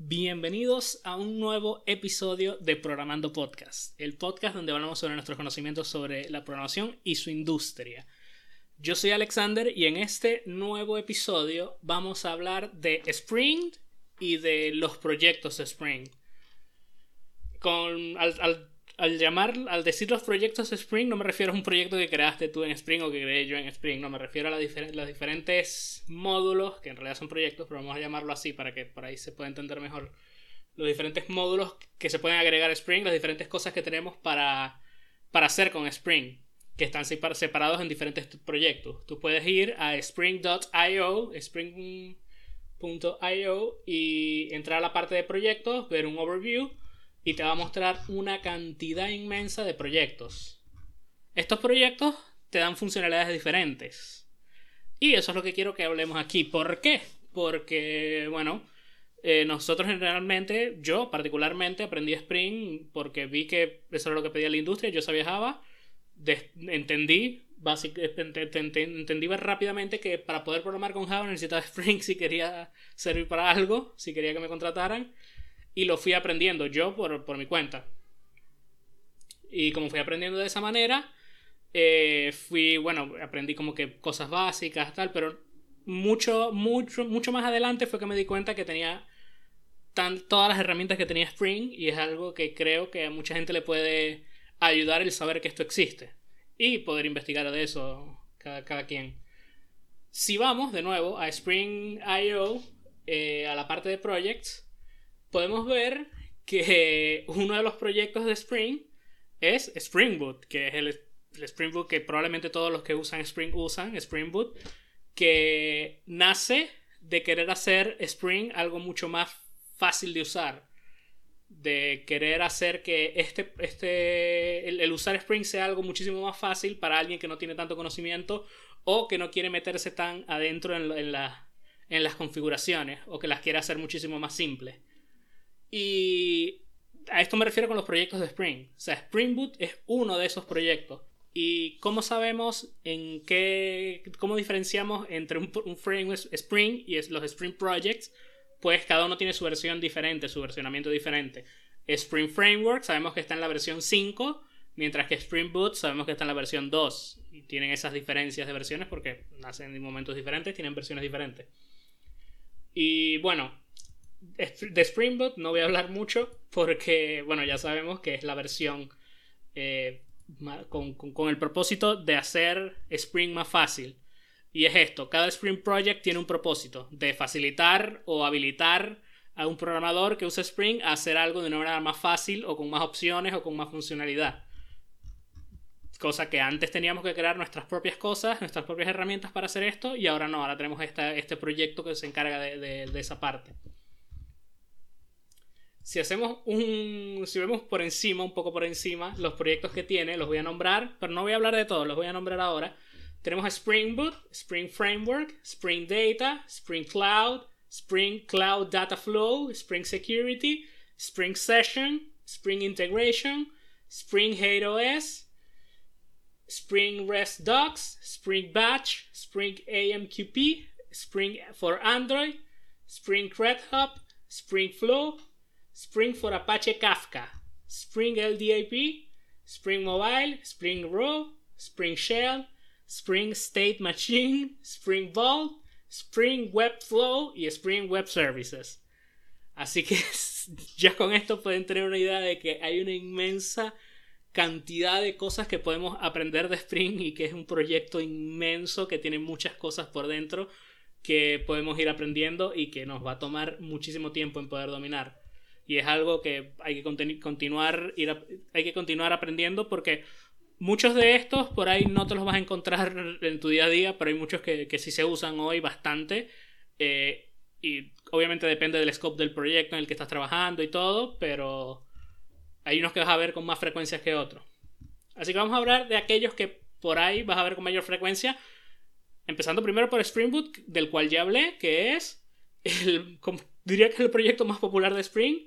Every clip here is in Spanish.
Bienvenidos a un nuevo episodio de Programando Podcast, el podcast donde hablamos sobre nuestros conocimientos sobre la programación y su industria. Yo soy Alexander y en este nuevo episodio vamos a hablar de Spring y de los proyectos de Spring. Con, al al llamar, al decir los proyectos Spring, no me refiero a un proyecto que creaste tú en Spring o que creé yo en Spring, no, me refiero a los diferentes módulos, que en realidad son proyectos, pero vamos a llamarlo así para que por ahí se pueda entender mejor. Los diferentes módulos que se pueden agregar a Spring, las diferentes cosas que tenemos para, para hacer con Spring, que están separados en diferentes proyectos. Tú puedes ir a spring.io, spring.io y entrar a la parte de proyectos, ver un overview y te va a mostrar una cantidad inmensa de proyectos. Estos proyectos te dan funcionalidades diferentes. Y eso es lo que quiero que hablemos aquí. ¿Por qué? Porque, bueno, eh, nosotros generalmente, yo particularmente aprendí Spring porque vi que eso era lo que pedía la industria, yo sabía Java, entendí, entendí rápidamente que para poder programar con Java necesitaba Spring si quería servir para algo, si quería que me contrataran y lo fui aprendiendo yo por, mi cuenta. Y como fui aprendiendo de esa manera, eh, fui, bueno, aprendí como que cosas básicas, tal, pero mucho, mucho, mucho más adelante fue que me di cuenta que tenía tan, todas las herramientas que tenía Spring y es algo que creo que a mucha gente le puede ayudar el saber que esto existe y poder investigar de eso cada, cada quien. Si vamos de nuevo a Spring.io, eh, a la parte de projects, podemos ver que uno de los proyectos de Spring es Spring Boot, que es el, Spring Boot que probablemente todos los que usan Spring usan, Spring Boot, que nace de querer hacer Spring algo mucho más fácil de usar. De querer hacer que este, este, el, usar Spring sea algo muchísimo más fácil para alguien que no tiene tanto conocimiento o que no quiere meterse tan adentro en, en, en las configuraciones o que las quiere hacer muchísimo más simples. Y a esto me refiero con los proyectos de Spring. O sea, Spring Boot es uno de esos proyectos. ¿Y cómo sabemos en qué, cómo diferenciamos entre un, framework Spring y los Spring Projects? Pues cada uno tiene su versión diferente, su versionamiento diferente. Spring Framework sabemos que está en la versión 5, mientras que Spring Boot sabemos que está en la versión 2. Y tienen esas diferencias de versiones porque nacen en momentos diferentes, tienen versiones diferentes. Y bueno, de Spring Boot no voy a hablar mucho porque, bueno, ya sabemos que es la versión eh, con, el propósito de hacer Spring más fácil. Y es esto, cada Spring Project tiene un propósito de facilitar o habilitar a un programador que usa Spring a hacer algo de una manera más fácil o con más opciones o con más funcionalidad. Cosa que antes teníamos que crear nuestras propias cosas, nuestras propias herramientas para hacer esto y ahora no, ahora tenemos este proyecto que se encarga de esa parte si hacemos un. Si vemos por encima, un poco por encima, los proyectos que tiene, los voy a nombrar, pero no voy a hablar de todos, los voy a nombrar ahora. Tenemos a Spring Boot, Spring Framework, Spring Data, Spring Cloud, Spring Cloud Data Flow, Spring Security, Spring Session, Spring Integration, Spring Hate OS, Spring REST Docs, Spring Batch, Spring AMQP, Spring for Android, Spring Red Hub, Spring Flow, Spring for Apache Kafka, Spring LDAP, Spring Mobile, Spring Raw, Spring Shell, Spring State Machine, Spring Vault, Spring Webflow y Spring Web Services. Así que ya con esto pueden tener una idea de que hay una inmensa cantidad de cosas que podemos aprender de Spring y que es un proyecto inmenso que tiene muchas cosas por dentro que podemos ir aprendiendo y que nos va a tomar muchísimo tiempo en poder dominar y es algo que hay que continuar, ir hay que continuar aprendiendo porque muchos de estos por ahí no te los vas a encontrar en tu día a día, pero hay muchos que, que sí se usan hoy bastante. Eh, y obviamente depende del scope del proyecto en el que estás trabajando y todo, pero hay unos que vas a ver con más frecuencia que otros. Así que vamos a hablar de aquellos que por ahí vas a ver con mayor frecuencia. Empezando primero por Spring Boot, del cual ya hablé, que es el, diría que es el proyecto más popular de Spring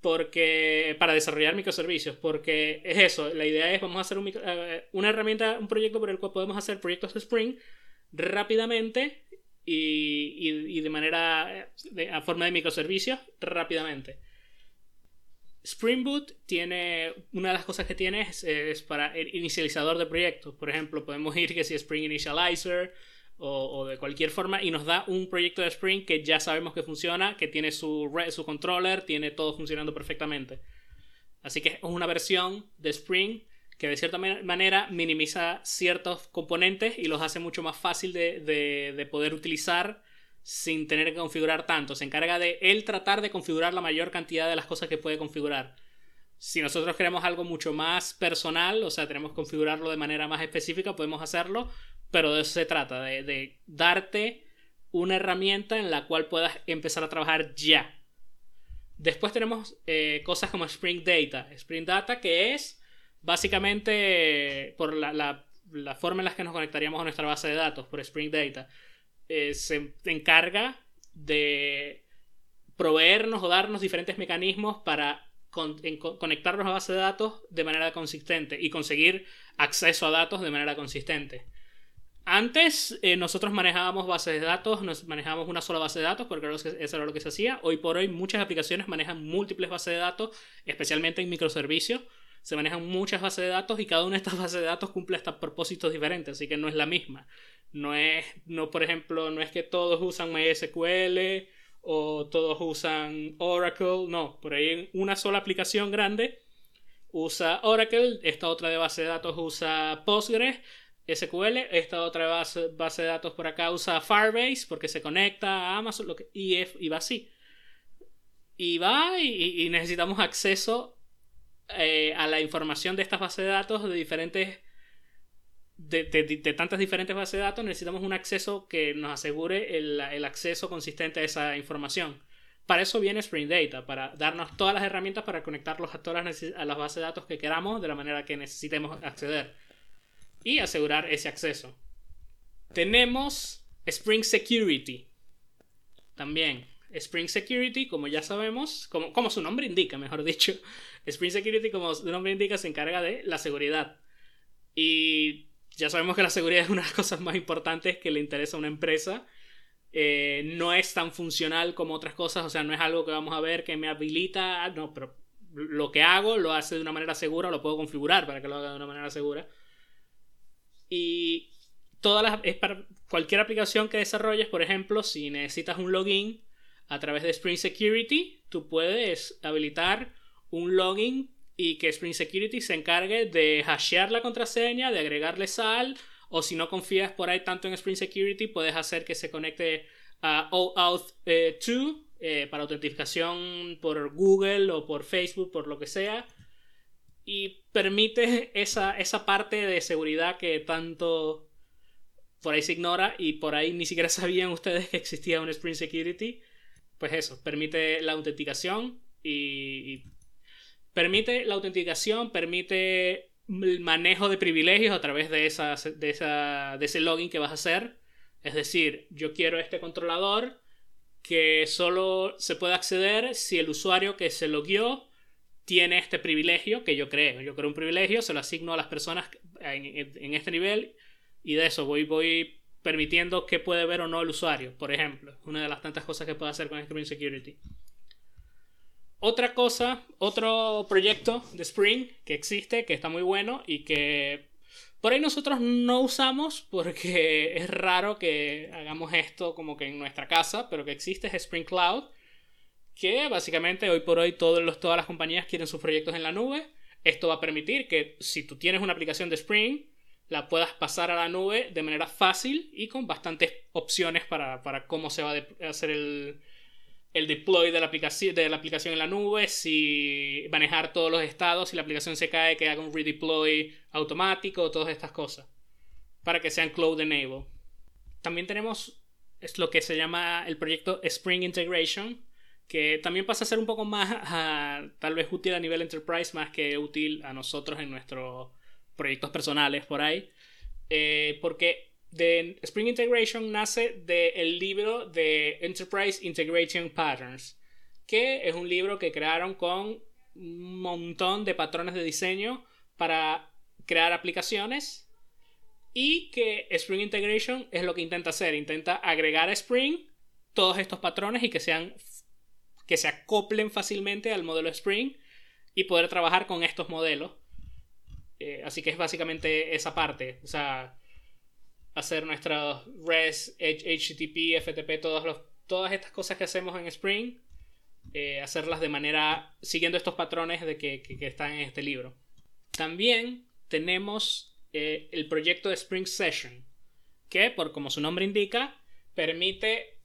porque para desarrollar microservicios, porque es eso, la idea es vamos a hacer eh, una herramienta, un proyecto por el cual podemos hacer proyectos de Spring rápidamente y, de manera, de, a forma de microservicios rápidamente. Spring Boot tiene, una de las cosas que tiene es, para el inicializador de proyectos. Por ejemplo, podemos ir que si Spring Initializer o, de cualquier forma y nos da un proyecto de Spring que ya sabemos que funciona, que tiene su, su controller, tiene todo funcionando perfectamente. Así que es una versión de Spring que de cierta manera minimiza ciertos componentes y los hace mucho más fácil de, poder utilizar sin tener que configurar tanto. Se encarga de él tratar de configurar la mayor cantidad de las cosas que puede configurar. Si nosotros queremos algo mucho más personal, o sea, tenemos que configurarlo de manera más específica, podemos hacerlo, pero de eso se trata, de, darte una herramienta en la cual puedas empezar a trabajar ya. Después tenemos eh, cosas como Spring Data. Spring Data que es básicamente por la, forma en la que nos conectaríamos a nuestra base de datos, por Spring Data, eh, se encarga de proveernos o darnos diferentes mecanismos para conectarnos a base de datos de manera consistente y conseguir acceso a datos de manera consistente. Antes eh, nosotros manejábamos bases de datos, nos manejábamos una sola base de datos porque eso era lo que se hacía. Hoy por hoy muchas aplicaciones manejan múltiples bases de datos, especialmente en microservicios se manejan muchas bases de datos y cada una de estas bases de datos cumple hasta propósitos diferentes, así que no es la misma. No es, no, por ejemplo, no es que todos usan MySQL o todos usan Oracle, no, por ahí una sola aplicación grande usa Oracle, esta otra de base de datos usa Postgres, SQL, esta otra base, base de datos por acá usa Firebase porque se conecta a Amazon lo que, y, va así. Y va y necesitamos acceso eh, a la información de estas bases de datos de diferentes. De, tantas diferentes bases de datos, necesitamos un acceso que nos asegure el, acceso consistente a esa información. Para eso viene Spring Data, para darnos todas las herramientas para conectarlos a todas las, a las bases de datos que queramos de la manera que necesitemos acceder y asegurar ese acceso. Tenemos Spring Security también. Spring Security, como ya sabemos, como, como su nombre indica, mejor dicho, Spring Security, como su nombre indica, se encarga de la seguridad. Y ya sabemos que la seguridad es una de las cosas más importantes que le interesa a una empresa. Eh, no es tan funcional como otras cosas, o sea, no es algo que vamos a ver que me habilita, no, pero lo que hago lo hace de una manera segura, lo puedo configurar para que lo haga de una manera segura. Y todas las, es para cualquier aplicación que desarrolles, por ejemplo, si necesitas un login, a través de Spring Security, tú puedes habilitar un login y que Spring Security se encargue de hashear la contraseña, de agregarle sal, o si no confías por ahí tanto en Spring Security, puedes hacer que se conecte a OAuth 2 eh, eh, para autentificación por Google o por Facebook, por lo que sea. Y permite esa, esa parte de seguridad que tanto por ahí se ignora y por ahí ni siquiera sabían ustedes que existía un Spring Security pues eso, permite la autenticación y, permite la autenticación, permite el manejo de privilegios a través de, esa, de, esa, de ese login que vas a hacer. Es decir, yo quiero este controlador que solo se puede acceder si el usuario que se logueó tiene este privilegio que yo creo. Yo creo un privilegio, se lo asigno a las personas en, este nivel y de eso voy, voy permitiendo que puede ver o no el usuario, por ejemplo. Una de las tantas cosas que puede hacer con Spring Security. Otra cosa, otro proyecto de Spring que existe, que está muy bueno y que por ahí nosotros no usamos porque es raro que hagamos esto como que en nuestra casa, pero que existe es Spring Cloud, que básicamente hoy por hoy todas las compañías quieren sus proyectos en la nube. Esto va a permitir que si tú tienes una aplicación de Spring, la puedas pasar a la nube de manera fácil y con bastantes opciones para, cómo se va a hacer el, deploy de la, aplicación, de la aplicación en la nube, si manejar todos los estados, si la aplicación se cae, que haga un redeploy automático, todas estas cosas, para que sean cloud enable. También tenemos es lo que se llama el proyecto Spring Integration, que también pasa a ser un poco más tal vez útil a nivel enterprise más que útil a nosotros en nuestro proyectos personales por ahí, eh, porque de Spring Integration nace del libro de Enterprise Integration Patterns, que es un libro que crearon con un montón de patrones de diseño para crear aplicaciones Y que Spring Integration es lo que intenta hacer. Intenta agregar a Spring todos estos patrones y que sean que se acoplen fácilmente al modelo Spring y poder trabajar con estos modelos. Eh, así que es básicamente esa parte. O sea, hacer nuestros REST, HTTP, FTP, todas estas cosas que hacemos en Spring, eh, hacerlas de manera siguiendo estos patrones de que, que, están en este libro. También tenemos eh, el proyecto de Spring Session, que, por como su nombre indica, permite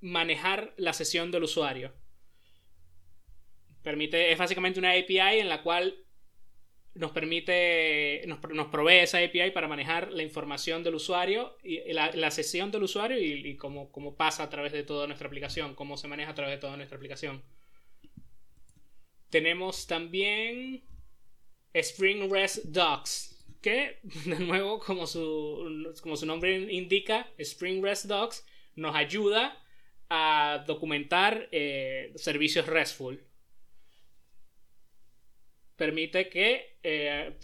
manejar la sesión del usuario. Permite, es básicamente una API en la cual nos permite, nos, provee esa API para manejar la información del usuario y la, sesión del usuario y, cómo, pasa a través de toda nuestra aplicación, cómo se maneja a través de toda nuestra aplicación. Tenemos también Spring REST Docs, que de nuevo, como su, como su nombre indica, Spring REST Docs nos ayuda a documentar eh, servicios RESTful permite que eh,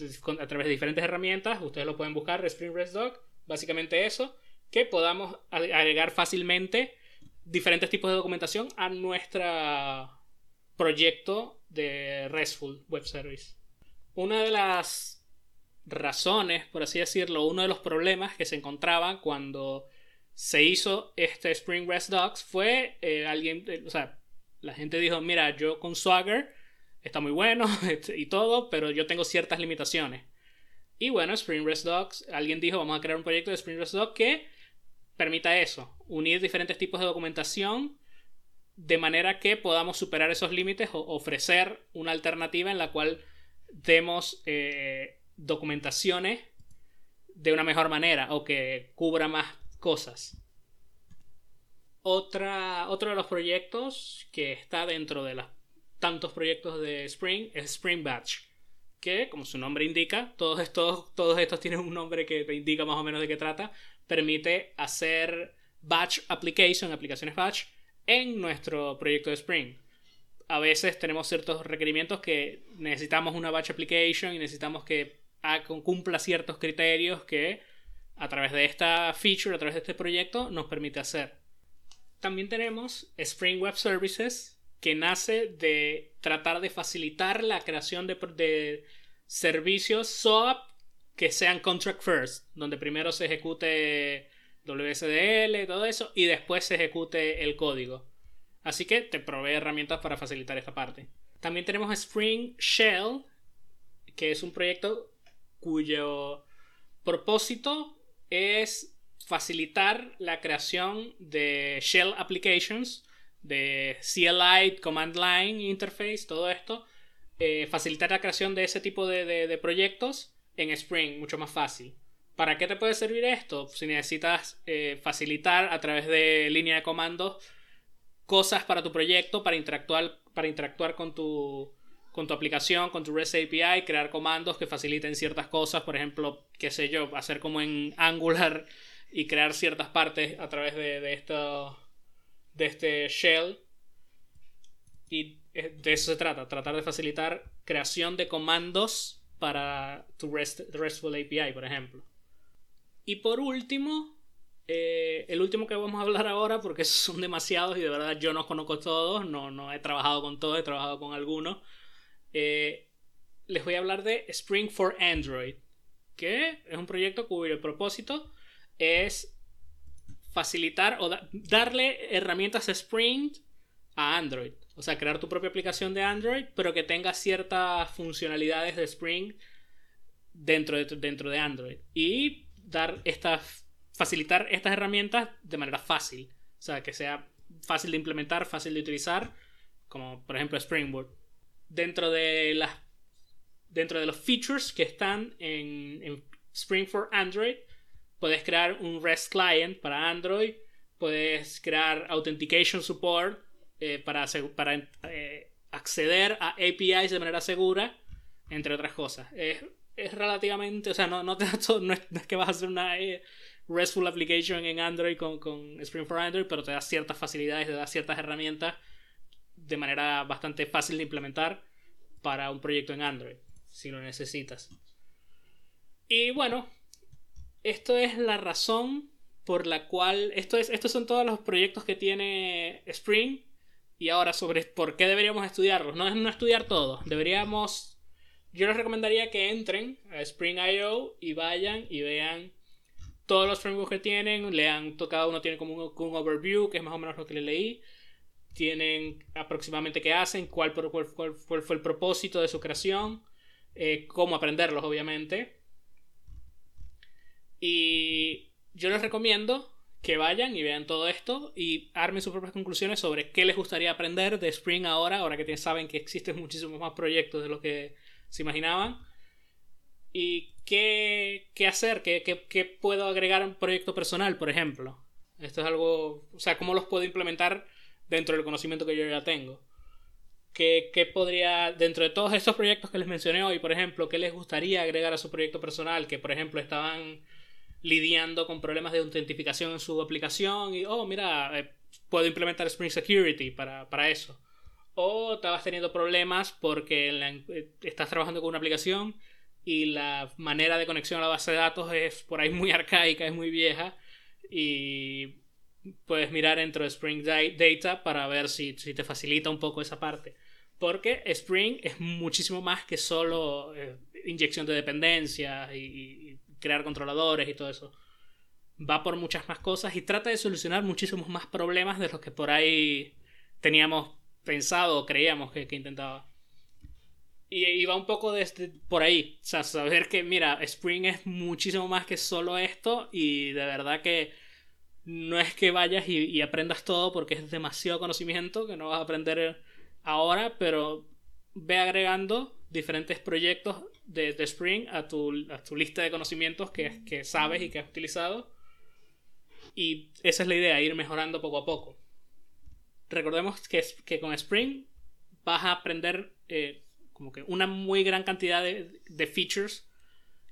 a través de diferentes herramientas, ustedes lo pueden buscar, Spring REST Doc, básicamente eso, que podamos agregar fácilmente diferentes tipos de documentación a nuestro proyecto de RESTful Web Service. Una de las razones, por así decirlo, uno de los problemas que se encontraban cuando se hizo este Spring REST Docs fue eh, alguien, eh, o sea, la gente dijo, mira, yo con Swagger está muy bueno y todo, pero yo tengo ciertas limitaciones. Y bueno, Spring REST Docs, alguien dijo, vamos a crear un proyecto de Spring REST Docs que permita eso, unir diferentes tipos de documentación de manera que podamos superar esos límites o ofrecer una alternativa en la cual demos eh, documentaciones de una mejor manera o que cubra más cosas. Otra, otro de los proyectos que está dentro de las tantos proyectos de Spring es Spring Batch. Que, como su nombre indica, todos estos, todos estos tienen un nombre que te indica más o menos de qué trata. Permite hacer batch application, aplicaciones batch, en nuestro proyecto de Spring. A veces tenemos ciertos requerimientos que necesitamos una batch application y necesitamos que cumpla ciertos criterios que a través de esta feature, a través de este proyecto, nos permite hacer. También tenemos Spring Web Services, que nace de tratar de facilitar la creación de, servicios SOAP que sean contract first, donde primero se ejecute WSDL, todo eso, y después se ejecute el código. Así que te provee herramientas para facilitar esta parte. También tenemos Spring Shell, que es un proyecto cuyo propósito es facilitar la creación de Shell Applications de CLI, Command Line Interface, todo esto, eh, facilitar la creación de ese tipo de, proyectos en Spring, mucho más fácil. ¿Para qué te puede servir esto? Si necesitas eh, facilitar a través de línea de comandos cosas para tu proyecto, para interactuar, para interactuar con tu, con tu aplicación, con tu REST API, crear comandos que faciliten ciertas cosas, por ejemplo, qué sé yo, hacer como en Angular y crear ciertas partes a través de, de esto de este shell. Y de eso se trata, tratar de facilitar creación de comandos para tu RESTful API, por ejemplo. Y por último, eh, el último que vamos a hablar ahora, porque son demasiados y de verdad yo no conozco todos, no, no he trabajado con todos, he trabajado con algunos. Eh, les voy a hablar de Spring for Android, que es un proyecto cuyo propósito es facilitar o darle herramientas Spring a Android. O sea, crear tu propia aplicación de Android, pero que tenga ciertas funcionalidades de Spring dentro de, dentro de Android. Y dar estas, facilitar estas herramientas de manera fácil. O sea, que sea fácil de implementar, fácil de utilizar, como por ejemplo Springboard. Dentro de las dentro de los features que están en, en Spring for Android, Puedes crear un REST client para Android. Puedes crear authentication support eh, para, para eh, acceder a APIs de manera segura, entre otras cosas. Es, relativamente, o sea, no, no, te no, es, que vas a hacer una eh, RESTful application en Android con, con Spring for Android, pero te da ciertas facilidades, te da ciertas herramientas de manera bastante fácil de implementar para un proyecto en Android, si lo necesitas. Y bueno, esto es la razón por la cual. Esto es, estos son todos los proyectos que tiene Spring. Y ahora sobre por qué deberíamos estudiarlos. No es no estudiar todo. Deberíamos. Yo les recomendaría que entren a Spring.io y vayan y vean todos los frameworks que tienen. Lean, cada uno tiene como un, un overview, que es más o menos lo que le leí tienen aproximadamente qué hacen, cuál, cuál, cuál, fue el propósito de su creación, eh, cómo aprenderlos, obviamente. Y yo les recomiendo que vayan y vean todo esto y armen sus propias conclusiones sobre qué les gustaría aprender de Spring ahora, ahora que saben que existen muchísimos más proyectos de lo que se imaginaban. Y qué, qué hacer, qué, qué, qué puedo agregar a un proyecto personal, por ejemplo. Esto es algo, o sea, cómo los puedo implementar dentro del conocimiento que yo ya tengo. ¿Qué, podría, dentro de todos estos proyectos que les mencioné hoy, por ejemplo, qué les gustaría agregar a su proyecto personal? Que, por ejemplo, estaban lidiando con problemas de autentificación en su aplicación y, oh, mira, eh, puedo implementar Spring Security para, para eso. O estabas teniendo problemas porque eh, estás trabajando con una aplicación y la manera de conexión a la base de datos es por ahí muy arcaica, es muy vieja y puedes mirar dentro de Spring Data para ver si, te facilita un poco esa parte. Porque Spring es muchísimo más que solo eh, inyección de dependencias y, crear controladores y todo eso. Va por muchas más cosas y trata de solucionar muchísimos más problemas de los que por ahí teníamos pensado o creíamos que, intentaba. Y, va un poco desde por ahí. O sea, saber que, mira, Spring es muchísimo más que solo esto y de verdad que no es que vayas y, aprendas todo porque es demasiado conocimiento que no vas a aprender ahora, pero ve agregando diferentes proyectos de, Spring a tu, lista de conocimientos que, que, sabes y que has utilizado. Y esa es la idea, ir mejorando poco a poco. Recordemos que, que con Spring vas a aprender eh, como que una muy gran cantidad de, de features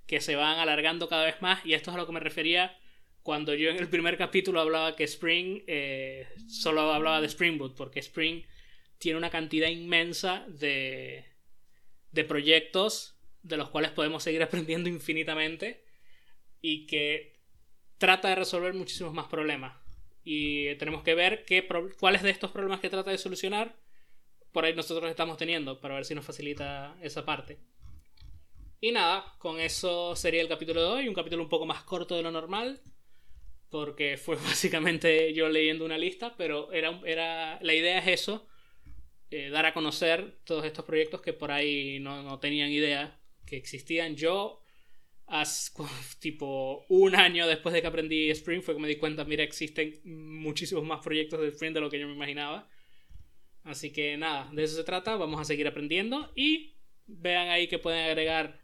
que se van alargando cada vez más y esto es a lo que me refería cuando yo en el primer capítulo hablaba que Spring eh, solo hablaba de Spring Boot, porque Spring tiene una cantidad inmensa de, de proyectos de los cuales podemos seguir aprendiendo infinitamente y que trata de resolver muchísimos más problemas. Y tenemos que ver qué cuáles de estos problemas que trata de solucionar por ahí nosotros estamos teniendo para ver si nos facilita esa parte. Y nada, con eso sería el capítulo de hoy, un capítulo un poco más corto de lo normal porque fue básicamente yo leyendo una lista, pero era, era la idea es eso, eh, dar a conocer todos estos proyectos que por ahí no, no tenían idea que existían. Yo, tipo un año después de que aprendí Spring, fue que me di cuenta, mira, existen muchísimos más proyectos de Spring de lo que yo me imaginaba. Así que nada, de eso se trata, vamos a seguir aprendiendo y vean ahí que pueden agregar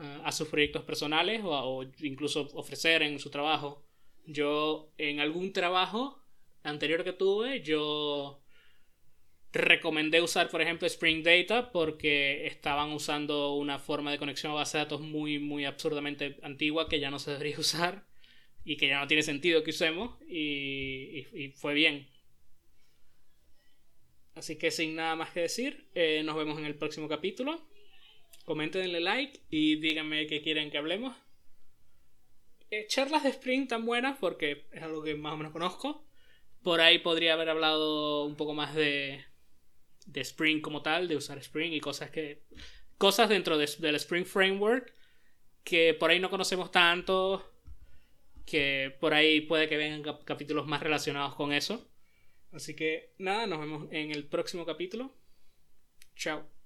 eh, a sus proyectos personales o, incluso ofrecer en su trabajo yo en algún trabajo anterior que tuve, yo recomendé usar, por ejemplo, Spring Data porque estaban usando una forma de conexión a base de datos muy, muy absurdamente antigua que ya no se debería usar y que ya no tiene sentido que usemos y, fue bien. Así que sin nada más que decir, eh, nos vemos en el próximo capítulo. Comenten, like y díganme qué quieren que hablemos. Eh, charlas de Spring tan buenas porque es algo que más o menos conozco. Por ahí podría haber hablado un poco más de, de Spring como tal, de usar Spring y cosas que. cosas dentro del Spring Framework que por ahí no conocemos tanto. Que por ahí puede que vengan capítulos más relacionados con eso. Así que nada, nos vemos en el próximo capítulo. Chao.